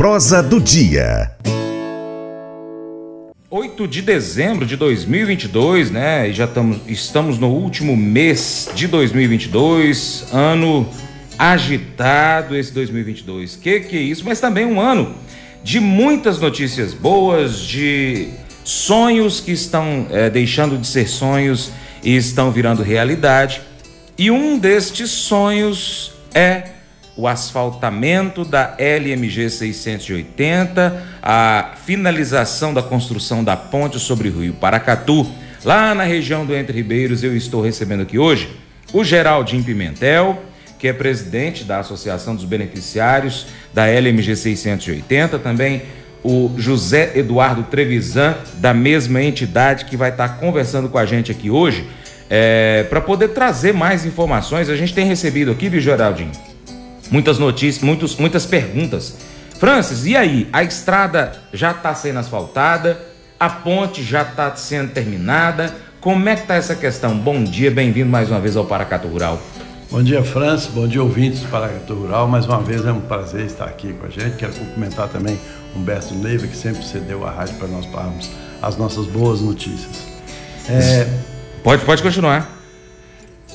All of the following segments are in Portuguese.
Prosa do dia. 8 de dezembro de 2022, né? E já estamos, estamos no último mês de 2022, ano agitado esse 2022. Que que é isso? Mas também um ano de muitas notícias boas, de sonhos que estão é, deixando de ser sonhos e estão virando realidade. E um destes sonhos é o asfaltamento da LMG 680, a finalização da construção da ponte sobre o Rio Paracatu, lá na região do Entre Ribeiros. Eu estou recebendo aqui hoje o Geraldinho Pimentel, que é presidente da Associação dos Beneficiários da LMG 680, também o José Eduardo Trevisan, da mesma entidade, que vai estar conversando com a gente aqui hoje, é, para poder trazer mais informações. A gente tem recebido aqui, viu, Geraldinho? Muitas notícias, muitos, muitas perguntas. Francis, e aí? A estrada já está sendo asfaltada? A ponte já está sendo terminada? Como é que está essa questão? Bom dia, bem-vindo mais uma vez ao Paracato Rural. Bom dia, Francis. Bom dia, ouvintes do Paracato Rural. Mais uma vez é um prazer estar aqui com a gente. Quero cumprimentar também Humberto Neiva, que sempre cedeu a rádio para nós falarmos as nossas boas notícias. É... Pode, pode continuar.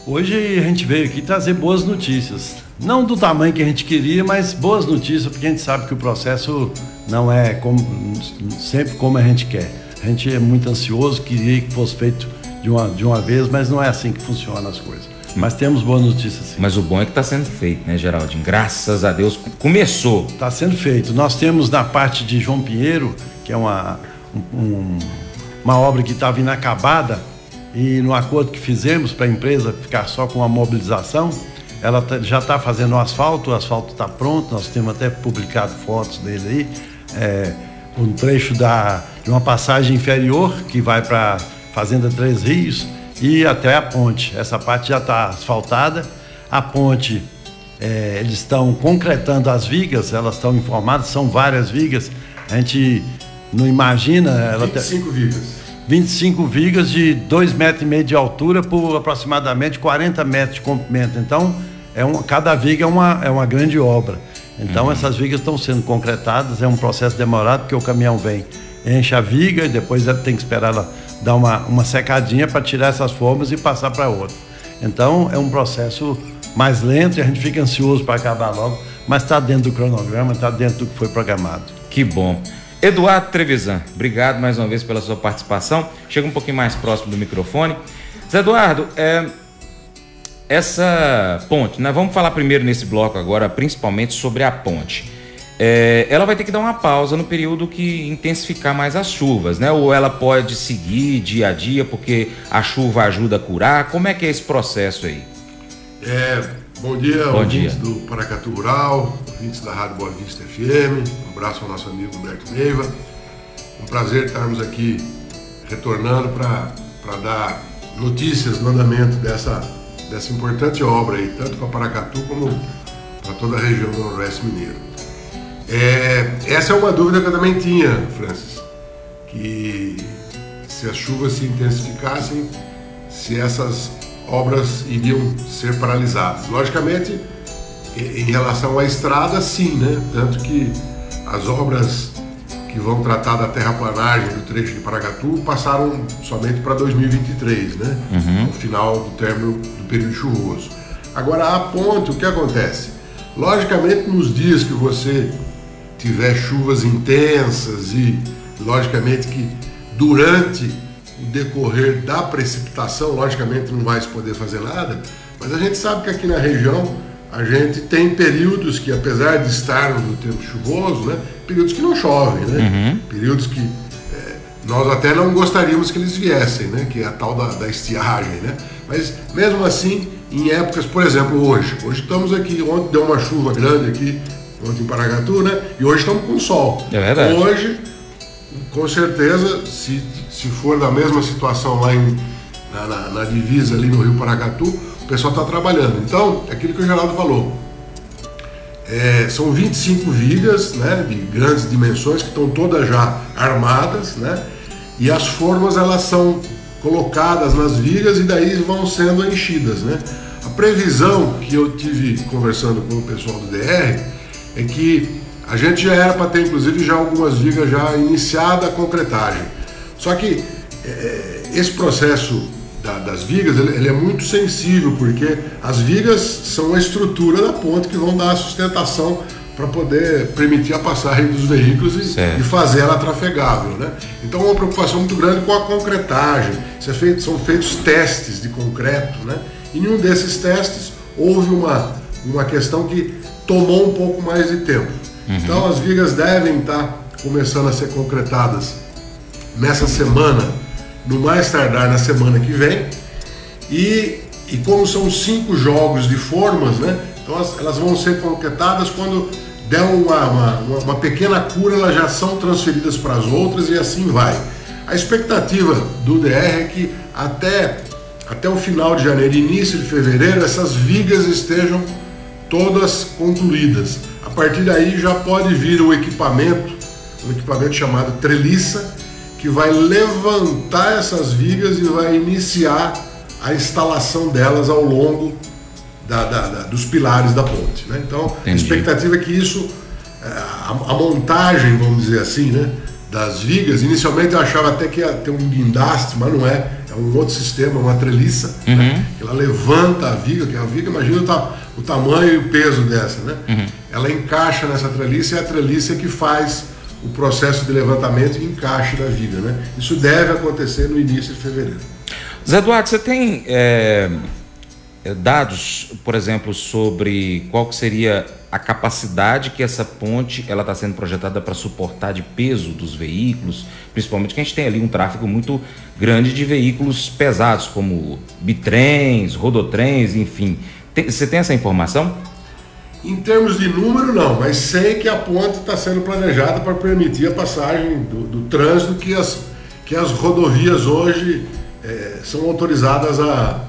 Hoje a gente veio aqui trazer boas notícias. Não do tamanho que a gente queria, mas boas notícias, porque a gente sabe que o processo não é como, sempre como a gente quer. A gente é muito ansioso, queria que fosse feito de uma, de uma vez, mas não é assim que funcionam as coisas. Mas temos boas notícias sim. Mas o bom é que está sendo feito, né, Geraldinho? Graças a Deus começou. Está sendo feito. Nós temos na parte de João Pinheiro, que é uma, um, uma obra que estava inacabada, e no acordo que fizemos para a empresa ficar só com a mobilização, ela tá, já está fazendo o asfalto, o asfalto está pronto, nós temos até publicado fotos dele aí. É, um trecho da, de uma passagem inferior que vai para Fazenda Três Rios e até a ponte. Essa parte já está asfaltada. A ponte, é, eles estão concretando as vigas, elas estão informadas, são várias vigas. A gente não imagina. Ela 25 vigas. 25 vigas de 2,5 metros e meio de altura por aproximadamente 40 metros de comprimento. Então, é uma, cada viga é uma, é uma grande obra. Então, uhum. essas vigas estão sendo concretadas, é um processo demorado, porque o caminhão vem, enche a viga e depois tem que esperar ela dar uma, uma secadinha para tirar essas formas e passar para outra. Então, é um processo mais lento e a gente fica ansioso para acabar logo, mas está dentro do cronograma, está dentro do que foi programado. Que bom. Eduardo Trevisan, obrigado mais uma vez pela sua participação. Chega um pouquinho mais próximo do microfone. Zé Eduardo, é, essa ponte, nós vamos falar primeiro nesse bloco agora, principalmente sobre a ponte. É, ela vai ter que dar uma pausa no período que intensificar mais as chuvas, né? Ou ela pode seguir dia a dia porque a chuva ajuda a curar? Como é que é esse processo aí? É, bom dia, bom ouvintes dia. do Paracatu Rural, ouvintes da Rádio Boa Vista FM. Um abraço ao nosso amigo Humberto Neiva. Um prazer estarmos aqui retornando para dar notícias do andamento dessa, dessa importante obra aí, tanto para Paracatu como para toda a região do Noroeste Mineiro. É, essa é uma dúvida que eu também tinha, Francis, que se as chuvas se intensificassem, se essas obras iriam ser paralisadas. Logicamente, em relação à estrada, sim, né? Tanto que as obras que vão tratar da terraplanagem do trecho de Paracatu passaram somente para 2023, né? Uhum. No final do término do período chuvoso. Agora, a ponte, o que acontece? Logicamente, nos dias que você tiver chuvas intensas e, logicamente, que durante o decorrer da precipitação, logicamente não vai se poder fazer nada, mas a gente sabe que aqui na região a gente tem períodos que, apesar de estarmos no tempo chuvoso, né, períodos que não chovem, né? Uhum. Períodos que é, nós até não gostaríamos que eles viessem, né? Que é a tal da, da estiagem, né? Mas mesmo assim, em épocas, por exemplo, hoje, hoje estamos aqui, ontem deu uma chuva grande aqui, ontem em Paragatu, né? E hoje estamos com sol. É verdade. Hoje, com certeza, se, se for da mesma situação lá em, na, na, na divisa ali no Rio Paracatu, o pessoal está trabalhando. Então, é aquilo que o Geraldo falou. É, são 25 vigas né, de grandes dimensões que estão todas já armadas, né? E as formas elas são colocadas nas vigas e daí vão sendo enchidas, né? A previsão que eu tive conversando com o pessoal do DR é que A gente já era para ter, inclusive, já algumas vigas já iniciada a concretagem. Só que é, esse processo da, das vigas ele, ele, é muito sensível, porque as vigas são a estrutura da ponte que vão dar a sustentação para poder permitir a passagem dos veículos e, e, fazer ela trafegável. Né? Então, uma preocupação muito grande com a concretagem. É feito, são feitos testes de concreto. Né? E nenhum desses testes houve uma, uma questão que tomou um pouco mais de tempo. Uhum. Então, as vigas devem estar começando a ser concretadas nessa semana, no mais tardar na semana que vem. E, e como são cinco jogos de formas, né? Então elas, elas vão ser concretadas quando der uma, uma, uma, pequena cura, elas já são transferidas para as outras e assim vai. A expectativa do DR é que até, até o final de janeiro, início de fevereiro, essas vigas estejam todas concluídas. A partir daí já pode vir o equipamento, um equipamento chamado treliça, que vai levantar essas vigas e vai iniciar a instalação delas ao longo da, da, da, dos pilares da ponte. Né? Então, Entendi. a expectativa é que isso, é, a, a, montagem, vamos dizer assim, né, das vigas, inicialmente eu achava até que ia ter um guindaste, mas não é, é um outro sistema, uma treliça, né? uhum. né? ela levanta a viga, que a viga, imagina o, ta, o tamanho e o peso dessa, né? Uhum. Ela encaixa nessa treliça e é a treliça que faz o processo de levantamento e encaixe da viga, né? Isso deve acontecer no início de fevereiro. Zé Eduardo, você tem é, é, dados, por exemplo, sobre qual seria a capacidade que essa ponte ela está sendo projetada para suportar de peso dos veículos, principalmente que a gente tem ali um tráfego muito grande de veículos pesados, como bitrens, rodotrens, enfim. Tem, você tem essa informação? Em termos de número, não, mas sei que a ponte está sendo planejada para permitir a passagem do, do, trânsito que as, que as rodovias hoje é, são autorizadas a,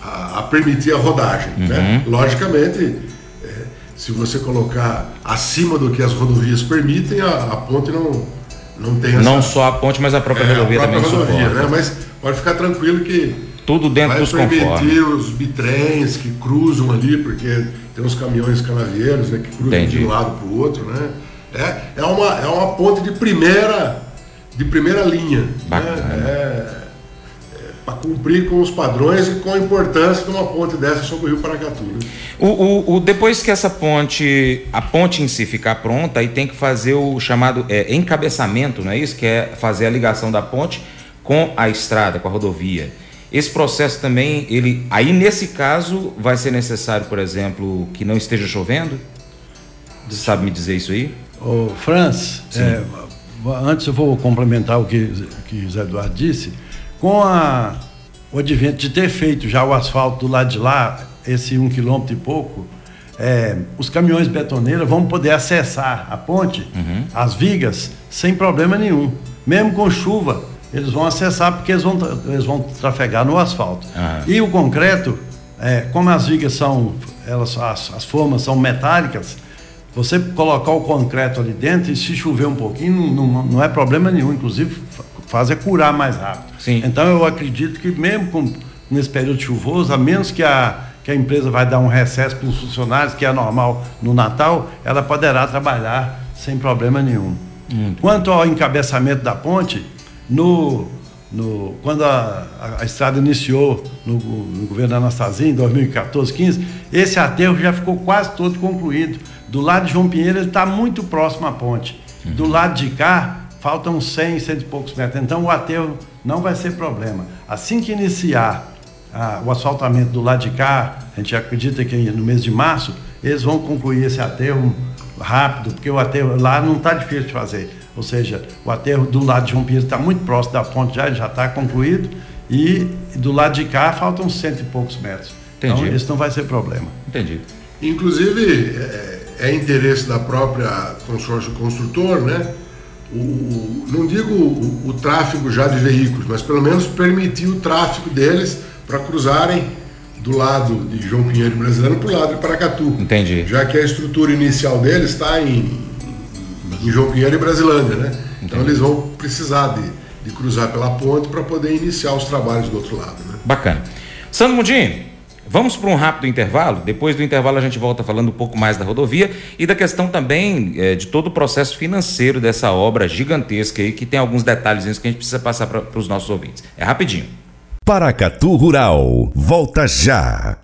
a, a permitir a rodagem. Né? Uhum. Né? Logicamente, é, se você colocar acima do que as rodovias permitem, a, a ponte não, não tem essa... Não só a ponte, mas a própria é, rodovia a própria também rodovia, né? Mas pode ficar tranquilo que tudo dentro vai dos permitir conformes. os bitrens que cruzam ali, porque tem uns caminhões canavieiros né, que cruzam Entendi. de um lado para o outro, né? É, é, uma, é uma ponte de primeira, de primeira linha. Né? Bacana. Né? É, para cumprir com os padrões e com a importância de uma ponte dessa sobre o Rio Paracatu. Né? O, o, o, depois que essa ponte, a ponte em si ficar pronta, aí tem que fazer o chamado é, encabeçamento, não é isso? Que é fazer a ligação da ponte com a estrada, com a rodovia. Esse processo também, ele, aí nesse caso, vai ser necessário, por exemplo, que não esteja chovendo? Você sabe me dizer isso aí? Ô, Franz, é, antes eu vou complementar o que, que Zé Eduardo disse com a, o advento de ter feito já o asfalto do lado de lá, esse um quilômetro e pouco, é, os caminhões betoneiros vão poder acessar a ponte, uhum. as vigas, sem problema nenhum. Mesmo com chuva, eles vão acessar porque eles vão, eles vão trafegar no asfalto. Uhum. E o concreto, é, como as vigas são, elas, as, as formas são metálicas, você colocar o concreto ali dentro e se chover um pouquinho, não, não, não é problema nenhum. Inclusive, faz é curar mais rápido. Sim. Então eu acredito que mesmo com, nesse período chuvoso, a menos que a, que a empresa vai dar um recesso para os funcionários, que é normal no Natal, ela poderá trabalhar sem problema nenhum. Hum. Quanto ao encabeçamento da ponte, no, no, quando a, a, a estrada iniciou no, no, governo Anastasia, em 2014, 15, esse aterro já ficou quase todo concluído. Do lado de João Pinheiro, ele está muito próximo à ponte. Uhum. Do lado de cá, faltam 100, 100 e poucos metros. Então o aterro não vai ser problema. Assim que iniciar ah, o asfaltamento do lado de cá, a gente acredita que no mês de março, eles vão concluir esse aterro rápido, porque o aterro lá não está difícil de fazer. Ou seja, o aterro do lado de João Pinheiro está muito próximo da ponte já, ele já está concluído, e do lado de cá faltam cento e poucos metros. Entendi. Então, isso não vai ser problema. Entendi. Inclusive, é, é interesse da própria consórcio construtor, né? o, não digo o, o, tráfego já de veículos, mas pelo menos permitir o tráfego deles para cruzarem do lado de João Pinheiro Brasileiro para o lado de Paracatu. Entendi. Já que a estrutura inicial deles está em, em, João Pinheiro e Brasilândia, né? Então, Entendi. Então eles vão precisar de, de cruzar pela ponte para poder iniciar os trabalhos do outro lado. Né? Bacana. Sandro Mundinho, Vamos para um rápido intervalo. Depois do intervalo, a gente volta falando um pouco mais da rodovia e da questão também é, de todo o processo financeiro dessa obra gigantesca aí, que tem alguns detalhes que a gente precisa passar para os nossos ouvintes. É rapidinho. Paracatu Rural. Volta já.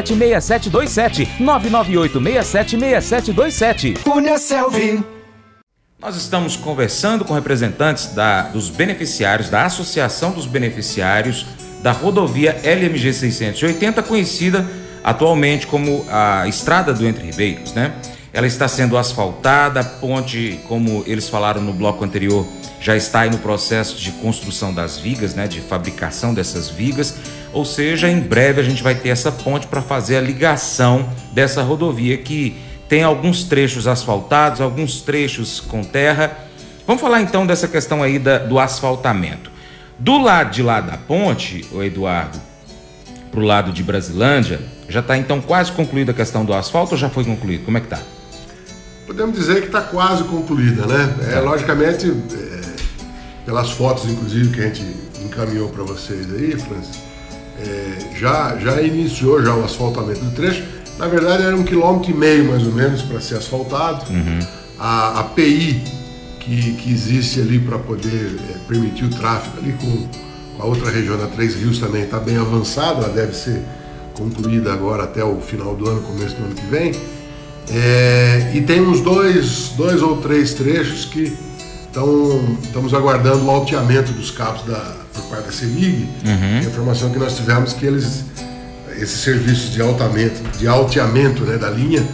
998676727. 998676727. Cunha Selvi. Nós estamos conversando com representantes da, dos beneficiários, da Associação dos Beneficiários da rodovia LMG 680, conhecida atualmente como a Estrada do Entre Ribeiros, né? Ela está sendo asfaltada, a ponte, como eles falaram no bloco anterior, já está aí no processo de construção das vigas, né, de fabricação dessas vigas. Ou seja, em breve a gente vai ter essa ponte para fazer a ligação dessa rodovia que tem alguns trechos asfaltados, alguns trechos com terra. Vamos falar então dessa questão aí da, do asfaltamento. Do lado de lá da ponte, o Eduardo, para o lado de Brasilândia, já está então quase concluída a questão do asfalto ou já foi concluído? Como é que está? Podemos dizer que está quase concluída, né? É, tá. logicamente, é, pelas fotos, inclusive, que a gente encaminhou para vocês aí, Francis, é, já, já iniciou já o asfaltamento do trecho. Na verdade, era um quilômetro e meio, mais ou menos, para ser asfaltado. Uhum. A, a PI que, que existe ali para poder é, permitir o tráfego ali com, com a outra região da Três Rios também está bem avançada, ela deve ser concluída agora até o final do ano, começo do ano que vem. É, e tem uns dois, dois ou três trechos que estão, estamos aguardando o alteamento dos cabos da, da CEMIG. Uhum. A informação que nós tivemos que eles, esses serviços de altamento, de alteamento né, da linha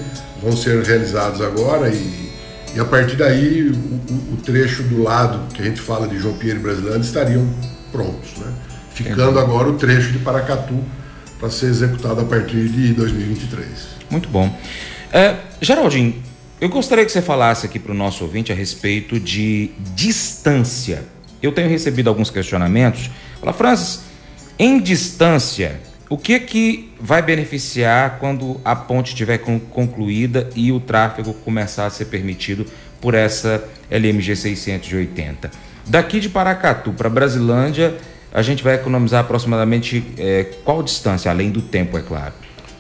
vão ser realizados agora e, e a partir daí o, o, trecho do lado que a gente fala de João Pinheiro e Brasilândia estariam prontos. Né? Ficando agora o trecho de Paracatu para ser executado a partir de 2023. Muito bom. É, Geraldinho, eu gostaria que você falasse aqui para o nosso ouvinte a respeito de distância. Eu tenho recebido alguns questionamentos. Fala, Francis, em distância, o que que vai beneficiar quando a ponte estiver concluída e o tráfego começar a ser permitido por essa LMG 680? Daqui de Paracatu para Brasilândia, a gente vai economizar aproximadamente é, qual distância, além do tempo, é claro?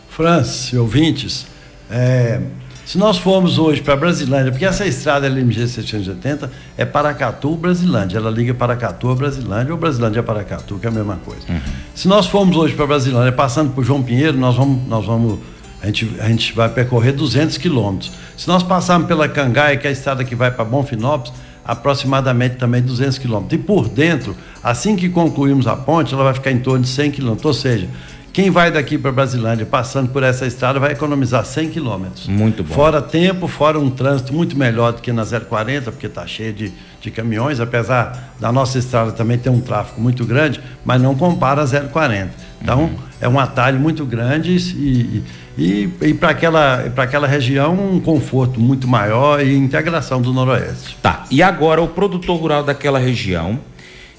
Francis, ouvintes, é, se nós formos hoje para Brasilândia, porque essa estrada LMG 680 é Paracatu, Brasilândia. Ela liga Paracatu a Brasilândia ou Brasilândia a Paracatu, que é a mesma coisa. Uhum. Se nós formos hoje para Brasilândia, passando por João Pinheiro, nós vamos, nós vamos a gente, a gente vai percorrer 200 quilômetros. Se nós passarmos pela Cangaia, que é a estrada que vai para Bonfinópolis, aproximadamente também 200 quilômetros. E por dentro, assim que concluirmos a ponte, ela vai ficar em torno de 100 quilômetros. Ou seja, quem vai daqui para Brasilândia passando por essa estrada vai economizar 100 quilômetros. Muito bom. Fora tempo, fora um trânsito muito melhor do que na 040, porque está cheio de, de caminhões, apesar da nossa estrada também ter um tráfego muito grande, mas não compara a 040. Então, uhum. é um atalho muito grande e, e, e para aquela, aquela região um conforto muito maior e integração do Noroeste. Tá, e agora o produtor rural daquela região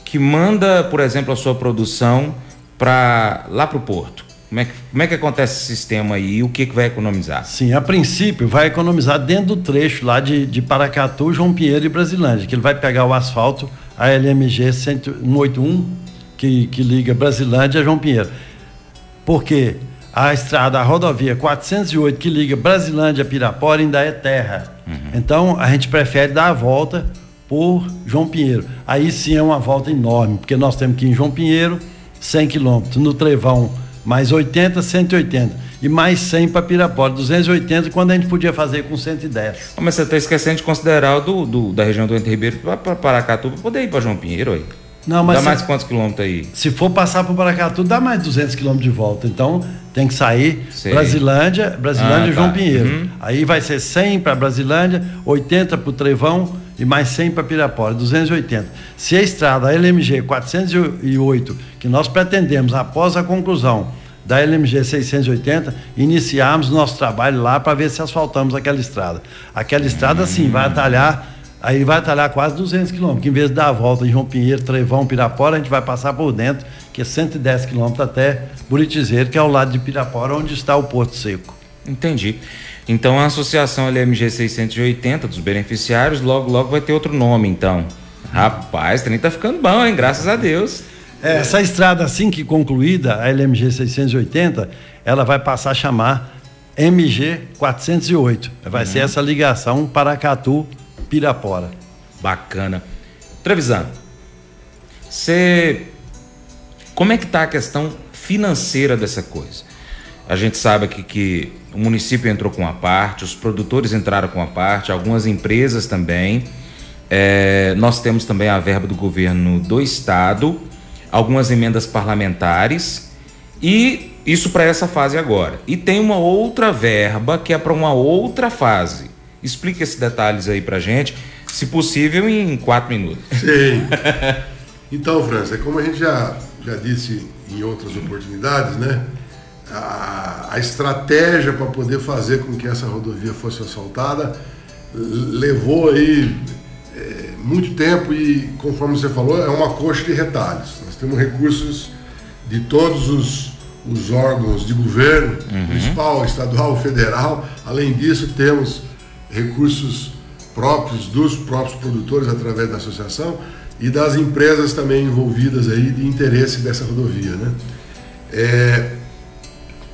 que manda, por exemplo, a sua produção para lá para o porto? Como é, que, como é que acontece esse sistema aí e o que, que vai economizar? Sim, a princípio vai economizar dentro do trecho lá de, de Paracatu, João Pinheiro e Brasilândia, que ele vai pegar o asfalto, a LMG 181, que, que liga Brasilândia a João Pinheiro. Porque a estrada, a rodovia 408, que liga Brasilândia a Pirapora, ainda é terra. Uhum. Então a gente prefere dar a volta por João Pinheiro. Aí sim é uma volta enorme, porque nós temos que ir em João Pinheiro 100 quilômetros. No Trevão, mais 80, 180. E mais 100 para Pirapora, 280, quando a gente podia fazer com 110. Mas você está esquecendo de considerar o do, do, da região do Entre Ribeiro para Paracatu, para poder ir para João Pinheiro aí. Não, mas dá mais quantos quilômetros aí? Se for passar por Paracatu, dá mais 200 quilômetros de volta. Então, tem que sair Sei. Brasilândia, Brasilândia ah, e João tá. Pinheiro. Uhum. Aí vai ser 100 para Brasilândia, 80 para o Trevão e mais 100 para Pirapora, 280. Se a estrada a LMG 408, que nós pretendemos após a conclusão da LMG 680, iniciarmos nosso trabalho lá para ver se asfaltamos aquela estrada. Aquela estrada, sim, vai atalhar Aí vai atalhar quase 200 quilômetros, que em vez de dar a volta em João Pinheiro, Trevão, Pirapora, a gente vai passar por dentro, que é 110 quilômetros até Buritizeiro, que é ao lado de Pirapora, onde está o Porto Seco. Entendi. Então a associação LMG 680 dos beneficiários logo logo vai ter outro nome, então. Rapaz, nem tá ficando bom, hein? Graças a Deus. É, essa estrada assim que concluída, a LMG 680, ela vai passar a chamar MG 408. Vai uhum. ser essa ligação Paracatu Pirapora. Bacana. Trevisan, você. Como é que está a questão financeira dessa coisa? A gente sabe aqui que o município entrou com a parte, os produtores entraram com a parte, algumas empresas também. É, nós temos também a verba do governo do estado, algumas emendas parlamentares e isso para essa fase agora. E tem uma outra verba que é para uma outra fase. Explique esses detalhes aí para gente, se possível em quatro minutos. Sim. Então, França, é como a gente já, já disse em outras oportunidades, né? A, a estratégia para poder fazer com que essa rodovia fosse asfaltada levou aí é, muito tempo e, conforme você falou, é uma coxa de retalhos. Nós temos recursos de todos os, os órgãos de governo, uhum. municipal, estadual, federal. Além disso, temos recursos próprios dos próprios produtores através da associação e das empresas também envolvidas aí de interesse dessa rodovia, né? É,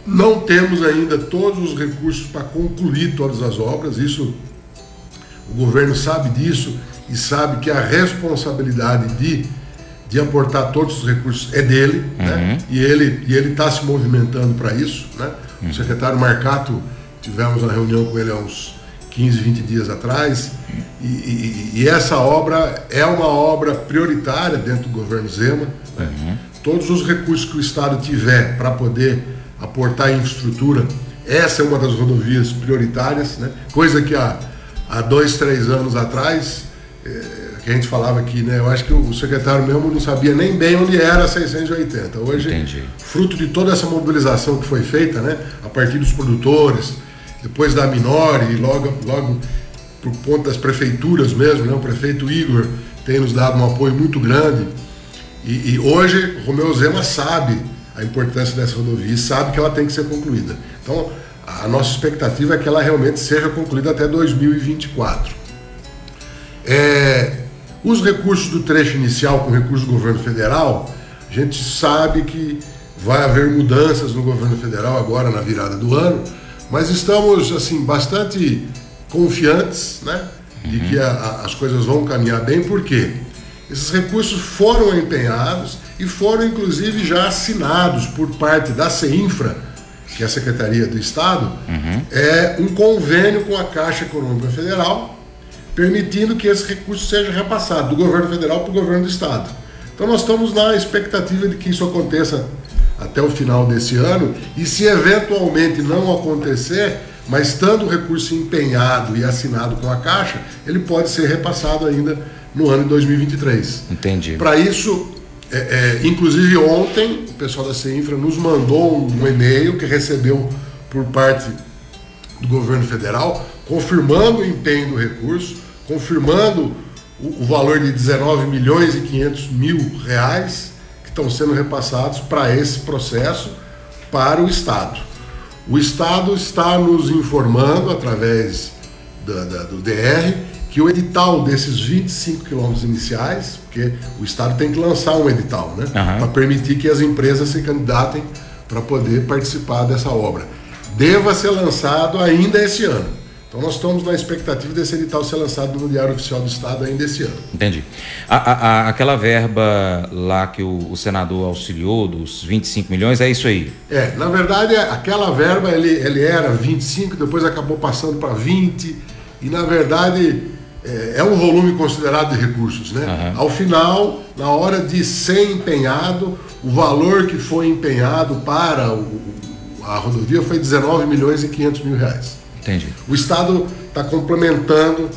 não temos ainda todos os recursos para concluir todas as obras, isso o governo sabe disso e sabe que a responsabilidade de, de aportar todos os recursos é dele, né? uhum. né? E ele e ele está se movimentando para isso, né? Uhum. O secretário Marcato tivemos uma reunião com ele há uns 15, 20 dias atrás, e, e, e, essa obra é uma obra prioritária dentro do governo Zema. Né? Uhum. Todos os recursos que o Estado tiver para poder aportar em infraestrutura, essa é uma das rodovias prioritárias, né? coisa que há, há dois, três anos atrás, é, que a gente falava aqui, né? eu acho que o secretário mesmo não sabia nem bem onde era a 680. Hoje, Entendi. fruto de toda essa mobilização que foi feita, né? a partir dos produtores, depois da Minori e logo, logo por conta das prefeituras mesmo, né? o prefeito Igor tem nos dado um apoio muito grande. E, e hoje Romeu Zema sabe a importância dessa rodovia e sabe que ela tem que ser concluída. Então, a nossa expectativa é que ela realmente seja concluída até 2024. É, os recursos do trecho inicial com recursos do governo federal, a gente sabe que vai haver mudanças no governo federal agora na virada do ano, mas estamos assim bastante confiantes, né, de que a, a, as coisas vão caminhar bem, porque esses recursos foram empenhados e foram inclusive já assinados por parte da CEINFRA, que é a Secretaria do Estado, uhum. é um convênio com a Caixa Econômica Federal, permitindo que esse recurso seja repassado do governo federal para o governo do Estado. Então nós estamos na expectativa de que isso aconteça até o final desse ano, e se eventualmente não acontecer, mas estando o recurso empenhado e assinado com a Caixa, ele pode ser repassado ainda no ano de 2023. Entendi. Para isso, é, é, inclusive ontem, o pessoal da CINFRA nos mandou um e-mail que recebeu por parte do governo federal, confirmando o empenho do recurso, confirmando o, o valor de 19 milhões e 500 mil reais estão sendo repassados para esse processo para o Estado. O Estado está nos informando, através da, da, do DR, que o edital desses 25 quilômetros iniciais, porque o Estado tem que lançar um edital, né? Uhum. Para permitir que as empresas se candidatem para poder participar dessa obra. Deva ser lançado ainda esse ano. Então nós estamos na expectativa desse edital ser lançado no Diário Oficial do Estado ainda esse ano. Entendi. A, a, aquela verba lá que o, o, senador auxiliou, dos 25 milhões, é isso aí? É, na verdade, aquela verba ele, ele era 25, depois acabou passando para 20, e na verdade é, é, um volume considerado de recursos. Né? Uhum. Ao final, na hora de ser empenhado, o valor que foi empenhado para o, a rodovia foi 19 milhões e 500 mil reais. Entendi. O Estado está complementando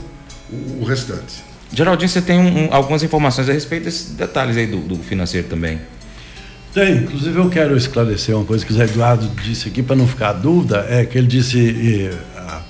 o, o, restante. Geraldinho, você tem um, um, algumas informações a respeito desses detalhes aí do, do financeiro também. Tem, inclusive eu quero esclarecer uma coisa que o Zé Eduardo disse aqui, para não ficar dúvida, é que ele disse eh,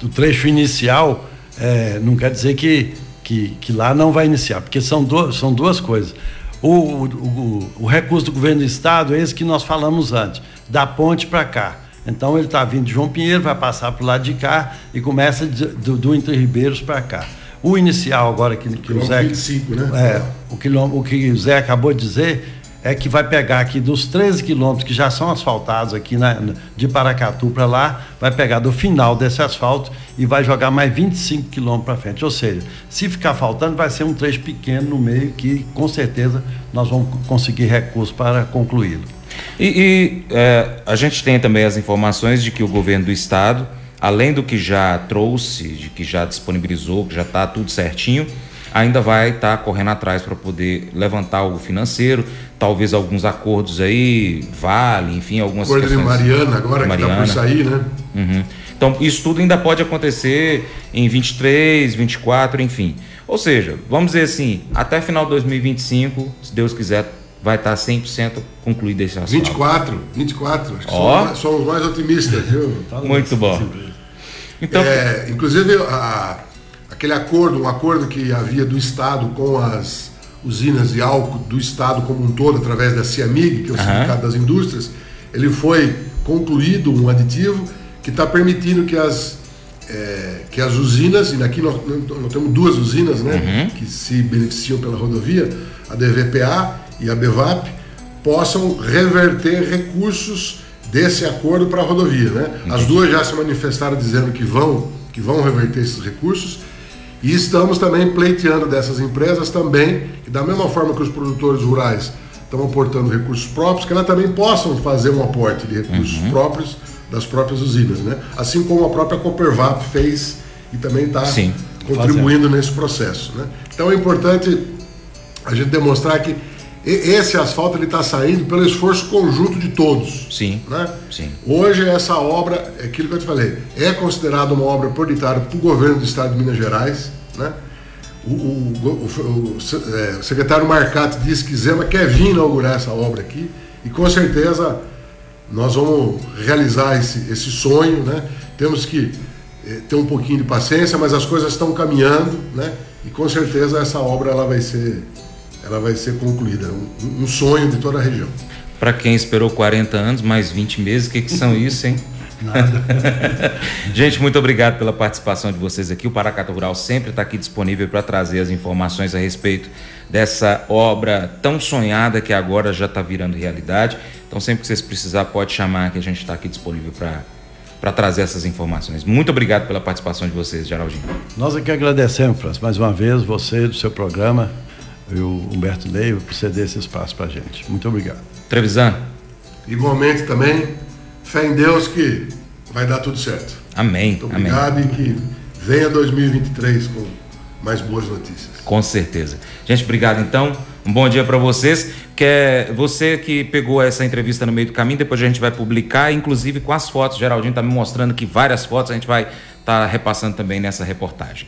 o trecho inicial é, não quer dizer que, que, que, lá não vai iniciar, porque são, do, são duas coisas. O, o, o, o, recurso do governo do estado é esse que nós falamos antes, da ponte para cá. Então ele está vindo de João Pinheiro, vai passar para o lado de cá e começa de, do, do Entre Ribeiros para cá. O inicial agora que, que o Zé. 25, né? É, o, que, o que o Zé acabou de dizer é que vai pegar aqui dos 13 quilômetros que já são asfaltados aqui na, de Paracatu para lá, vai pegar do final desse asfalto e vai jogar mais 25 quilômetros para frente. Ou seja, se ficar faltando, vai ser um trecho pequeno no meio que com certeza nós vamos conseguir recursos para concluí-lo. E, e é, a gente tem também as informações de que o governo do estado, além do que já trouxe, de que já disponibilizou, que já está tudo certinho, ainda vai estar tá correndo atrás para poder levantar o financeiro, talvez alguns acordos aí, vale, enfim, algumas Acordo questões. de Mariana agora, Mariana. que está por sair, né? Uhum. Então, isso tudo ainda pode acontecer em 23, 24, enfim. Ou seja, vamos dizer assim, até final de 2025, se Deus quiser, vai estar 100% concluído esse assunto. 24, 24, acho que oh. somos, mais otimistas, viu? Muito bom. Então, é, inclusive, a, aquele acordo, um acordo que havia do Estado com as usinas de álcool do Estado como um todo, através da CIAMIG, que é o uhum. Sindicato das Indústrias, ele foi concluído um aditivo que está permitindo que as, é, que as usinas, e aqui nós, nós temos duas usinas né, uhum. que se beneficiam pela rodovia, a DVPA e a BEVAP, possam reverter recursos desse acordo para a rodovia. Né? As duas já se manifestaram dizendo que vão, que vão reverter esses recursos e estamos também pleiteando dessas empresas também, que da mesma forma que os produtores rurais estão aportando recursos próprios, que elas também possam fazer um aporte de recursos uhum. próprios das próprias usinas, né? Assim como a própria Coopervap fez e também está contribuindo fazendo. nesse processo, né? Então é importante a gente demonstrar que esse asfalto ele está saindo pelo esforço conjunto de todos. Sim. Né? Sim. Hoje essa obra, é aquilo que eu te falei, é considerada uma obra prioritária para o governo do Estado de Minas Gerais. Né? O, o, o, o é, secretário Marcati disse que Zema quer vir inaugurar essa obra aqui e com certeza nós vamos realizar esse, esse sonho. Né? Temos que é, ter um pouquinho de paciência, mas as coisas estão caminhando né? e com certeza essa obra ela vai ser ela vai ser concluída. Um, um sonho de toda a região. Para quem esperou 40 anos, mais 20 meses, o que, que são isso, hein? Nada. Gente, muito obrigado pela participação de vocês aqui. O Paracatu Rural sempre está aqui disponível para trazer as informações a respeito dessa obra tão sonhada que agora já está virando realidade. Então, sempre que vocês precisar, pode chamar que a gente está aqui disponível para para trazer essas informações. Muito obrigado pela participação de vocês, Geraldinho. Nós aqui agradecemos, Francis, mais uma vez, você do seu programa e o Humberto Leiva por ceder esse espaço para a gente. Muito obrigado. Trevisan. Igualmente também, fé em Deus que vai dar tudo certo. Amém. Muito obrigado Amém. e que venha 2023 com mais boas notícias. Com certeza. Gente, obrigado então. Um bom dia para vocês. Quer você que pegou essa entrevista no meio do caminho, depois a gente vai publicar, inclusive com as fotos. Geraldinho está me mostrando que várias fotos a gente vai estar tá repassando também nessa reportagem.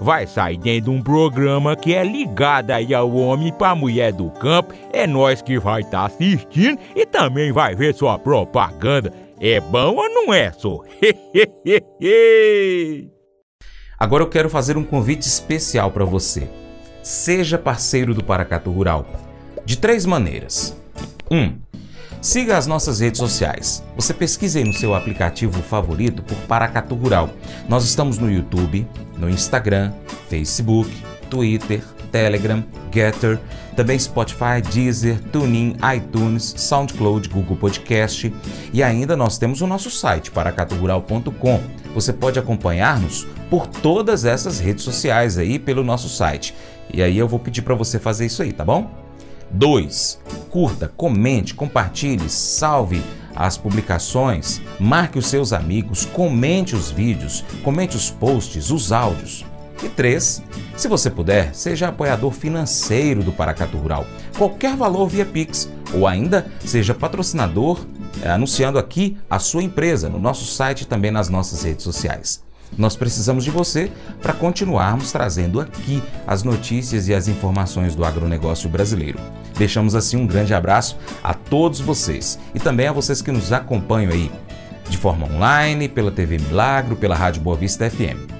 vai sair dentro de um programa que é ligado aí ao homem para mulher do campo. É nós que vai estar tá assistindo e também vai ver sua propaganda. É bom ou não é, só? Agora eu quero fazer um convite especial para você. Seja parceiro do Paracatu Rural. De três maneiras. 1. Um, siga as nossas redes sociais. Você pesquise no seu aplicativo favorito por Paracatu Rural. Nós estamos no YouTube, no Instagram, Facebook, Twitter, Telegram, Getter, também Spotify, Deezer, TuneIn, iTunes, SoundCloud, Google Podcast e ainda nós temos o nosso site paracaturural.com. Você pode acompanhar-nos por todas essas redes sociais aí pelo nosso site. E aí eu vou pedir para você fazer isso aí, tá bom? 2. Curta, comente, compartilhe, salve as publicações, marque os seus amigos, comente os vídeos, comente os posts, os áudios. E 3. Se você puder, seja apoiador financeiro do Paracatu Rural. Qualquer valor via Pix ou ainda seja patrocinador é, anunciando aqui a sua empresa no nosso site e também nas nossas redes sociais. Nós precisamos de você para continuarmos trazendo aqui as notícias e as informações do agronegócio brasileiro. Deixamos assim um grande abraço a todos vocês e também a vocês que nos acompanham aí de forma online, pela TV Milagro, pela Rádio Boa Vista FM.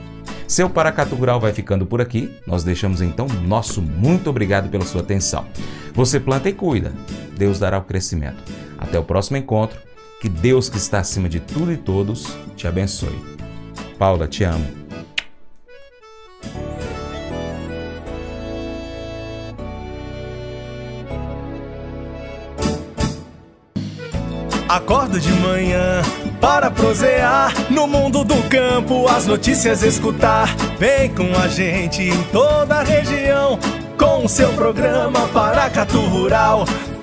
Seu Paracatu Rural vai ficando por aqui. Nós deixamos então nosso muito obrigado pela sua atenção. Você planta e cuida. Deus dará o crescimento. Até o próximo encontro. Que Deus que está acima de tudo e todos te abençoe. Paula, te amo. Acordo de manhã para prosear no mundo do campo, as notícias escutar. Vem com a gente em toda a região com o seu programa Paracatu Rural.